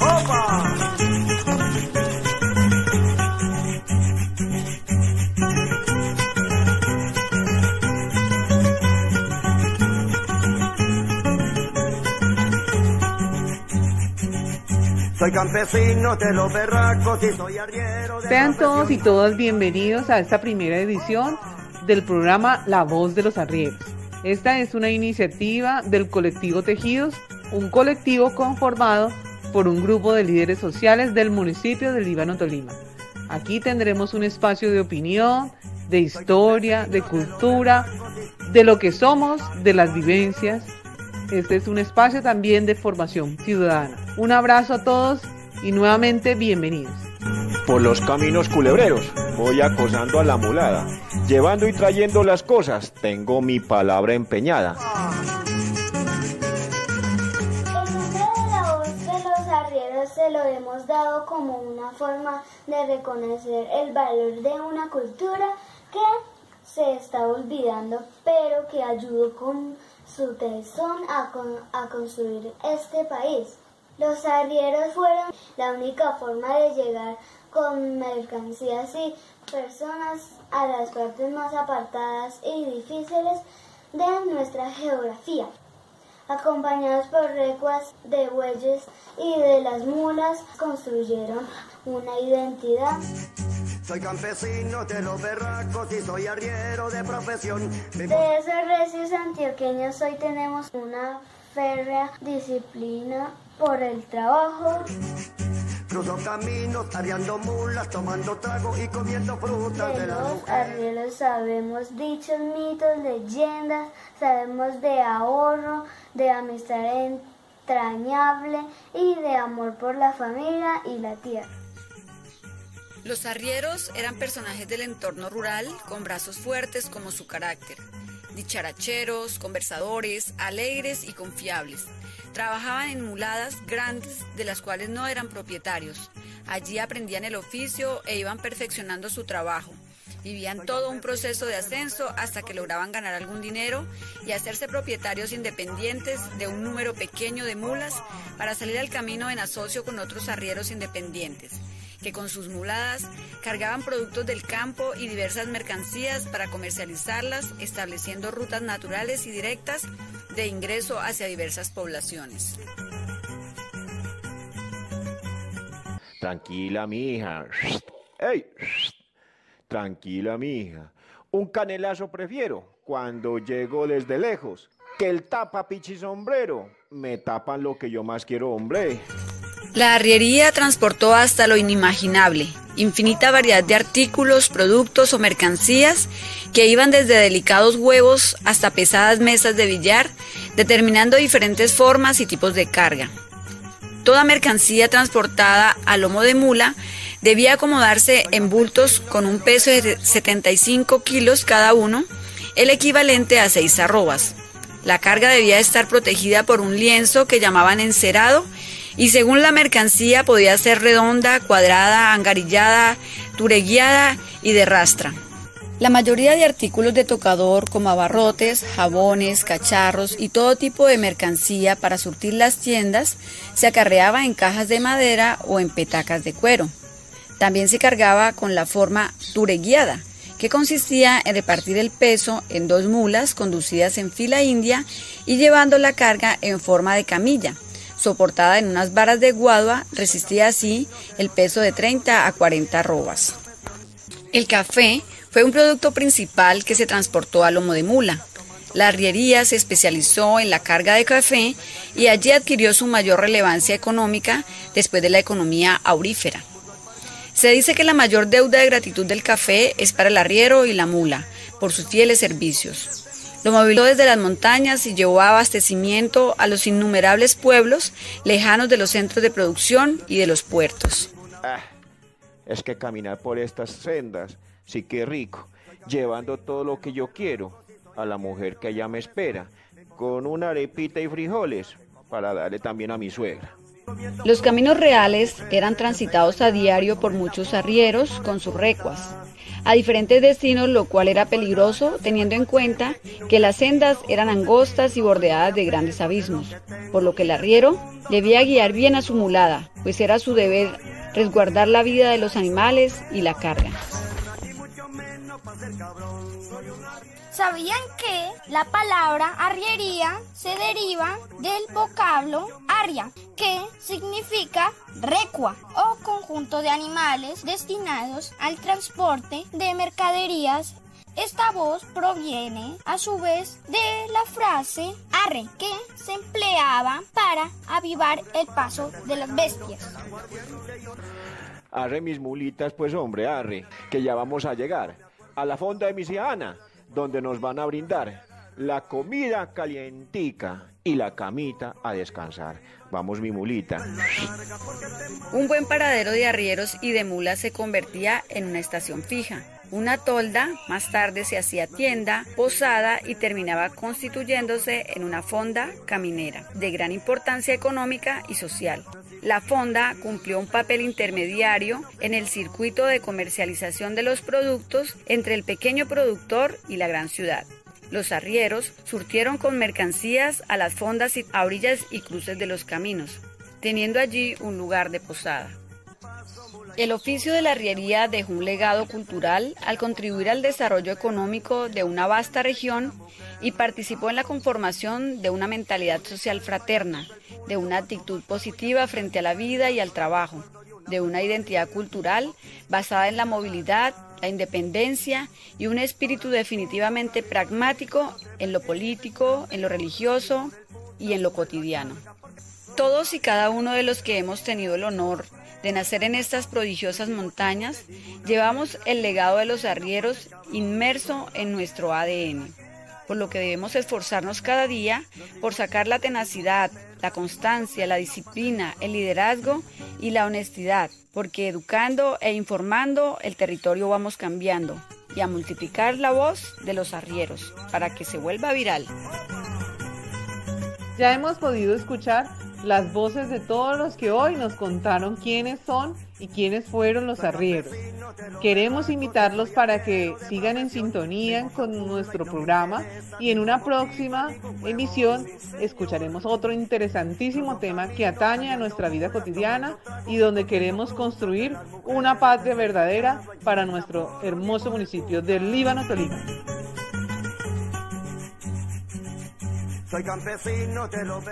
¡Opa! Soy campesino de los berracos y soy arriero de Sean todos y todas bienvenidos a esta primera edición del programa La Voz de los Arrieros. Esta es una iniciativa del colectivo Tejidos, un colectivo conformado por un grupo de líderes sociales del municipio de Líbano Tolima. Aquí tendremos un espacio de opinión, de historia, de cultura, de lo que somos, de las vivencias. Este es un espacio también de formación ciudadana. Un abrazo a todos y nuevamente bienvenidos. Por los caminos culebreros voy acosando a la mulada, llevando y trayendo las cosas, tengo mi palabra empeñada. Se lo hemos dado como una forma de reconocer el valor de una cultura que se está olvidando, pero que ayudó con su tesón a, a construir este país. Los arrieros fueron la única forma de llegar con mercancías y personas a las partes más apartadas y difíciles de nuestra geografía acompañados por recuas de bueyes y de las mulas, construyeron una identidad. Soy campesino de los berracos y soy arriero de profesión. De esos recios antioqueños hoy tenemos una férrea disciplina por el trabajo. Cruzo caminos, arriando mulas, tomando trago y comiendo frutas De de la los mujer. arrieros sabemos dichos, mitos, leyendas, sabemos de ahorro, de amistad entrañable y de amor por la familia y la tierra. Los arrieros eran personajes del entorno rural con brazos fuertes como su carácter. Dicharacheros, conversadores, alegres y confiables. Trabajaban en muladas grandes de las cuales no eran propietarios. Allí aprendían el oficio e iban perfeccionando su trabajo. Vivían todo un proceso de ascenso hasta que lograban ganar algún dinero y hacerse propietarios independientes de un número pequeño de mulas para salir al camino en asocio con otros arrieros independientes que con sus muladas cargaban productos del campo y diversas mercancías para comercializarlas, estableciendo rutas naturales y directas de ingreso hacia diversas poblaciones. Tranquila, mi hija. ¡Ey! Tranquila, mi hija. Un canelazo prefiero cuando llego desde lejos. Que el tapa pichi sombrero. Me tapan lo que yo más quiero, hombre. La arriería transportó hasta lo inimaginable, infinita variedad de artículos, productos o mercancías que iban desde delicados huevos hasta pesadas mesas de billar, determinando diferentes formas y tipos de carga. Toda mercancía transportada a lomo de mula debía acomodarse en bultos con un peso de 75 kilos cada uno, el equivalente a seis arrobas. La carga debía estar protegida por un lienzo que llamaban encerado y según la mercancía podía ser redonda, cuadrada, angarillada, tureguiada y de rastra. La mayoría de artículos de tocador como abarrotes, jabones, cacharros y todo tipo de mercancía para surtir las tiendas se acarreaba en cajas de madera o en petacas de cuero. También se cargaba con la forma tureguiada, que consistía en repartir el peso en dos mulas conducidas en fila india y llevando la carga en forma de camilla, soportada en unas varas de guadua, resistía así el peso de 30 a 40 arrobas. El café fue un producto principal que se transportó a lomo de mula. La arriería se especializó en la carga de café y allí adquirió su mayor relevancia económica después de la economía aurífera. Se dice que la mayor deuda de gratitud del café es para el arriero y la mula, por sus fieles servicios. Lo moviló desde las montañas y llevó abastecimiento a los innumerables pueblos lejanos de los centros de producción y de los puertos. Ah, es que caminar por estas sendas, sí que rico, llevando todo lo que yo quiero a la mujer que allá me espera, con una arepita y frijoles para darle también a mi suegra. Los caminos reales eran transitados a diario por muchos arrieros con sus recuas. A diferentes destinos, lo cual era peligroso teniendo en cuenta que las sendas eran angostas y bordeadas de grandes abismos, por lo que el arriero debía guiar bien a su mulada, pues era su deber resguardar la vida de los animales y la carga. ¿Sabían que la palabra arriería se deriva del vocablo aria, que significa recua o conjunto de animales destinados al transporte de mercaderías? Esta voz proviene a su vez de la frase arre, que se empleaba para avivar el paso de las bestias. Arre mis mulitas, pues hombre, arre, que ya vamos a llegar a la fonda de Misiana donde nos van a brindar la comida calientica y la camita a descansar. Vamos, mi mulita. Un buen paradero de arrieros y de mulas se convertía en una estación fija. Una tolda más tarde se hacía tienda, posada y terminaba constituyéndose en una fonda caminera de gran importancia económica y social. La fonda cumplió un papel intermediario en el circuito de comercialización de los productos entre el pequeño productor y la gran ciudad. Los arrieros surtieron con mercancías a las fondas a orillas y cruces de los caminos, teniendo allí un lugar de posada. El oficio de la arriería dejó un legado cultural al contribuir al desarrollo económico de una vasta región y participó en la conformación de una mentalidad social fraterna, de una actitud positiva frente a la vida y al trabajo, de una identidad cultural basada en la movilidad, la independencia y un espíritu definitivamente pragmático en lo político, en lo religioso y en lo cotidiano. Todos y cada uno de los que hemos tenido el honor de nacer en estas prodigiosas montañas, llevamos el legado de los arrieros inmerso en nuestro ADN, por lo que debemos esforzarnos cada día por sacar la tenacidad, la constancia, la disciplina, el liderazgo y la honestidad, porque educando e informando el territorio vamos cambiando y a multiplicar la voz de los arrieros para que se vuelva viral. Ya hemos podido escuchar las voces de todos los que hoy nos contaron quiénes son y quiénes fueron los arrieros. Queremos invitarlos para que sigan en sintonía con nuestro programa y en una próxima emisión escucharemos otro interesantísimo tema que atañe a nuestra vida cotidiana y donde queremos construir una patria verdadera para nuestro hermoso municipio del Líbano Tolima. Soy campesino de los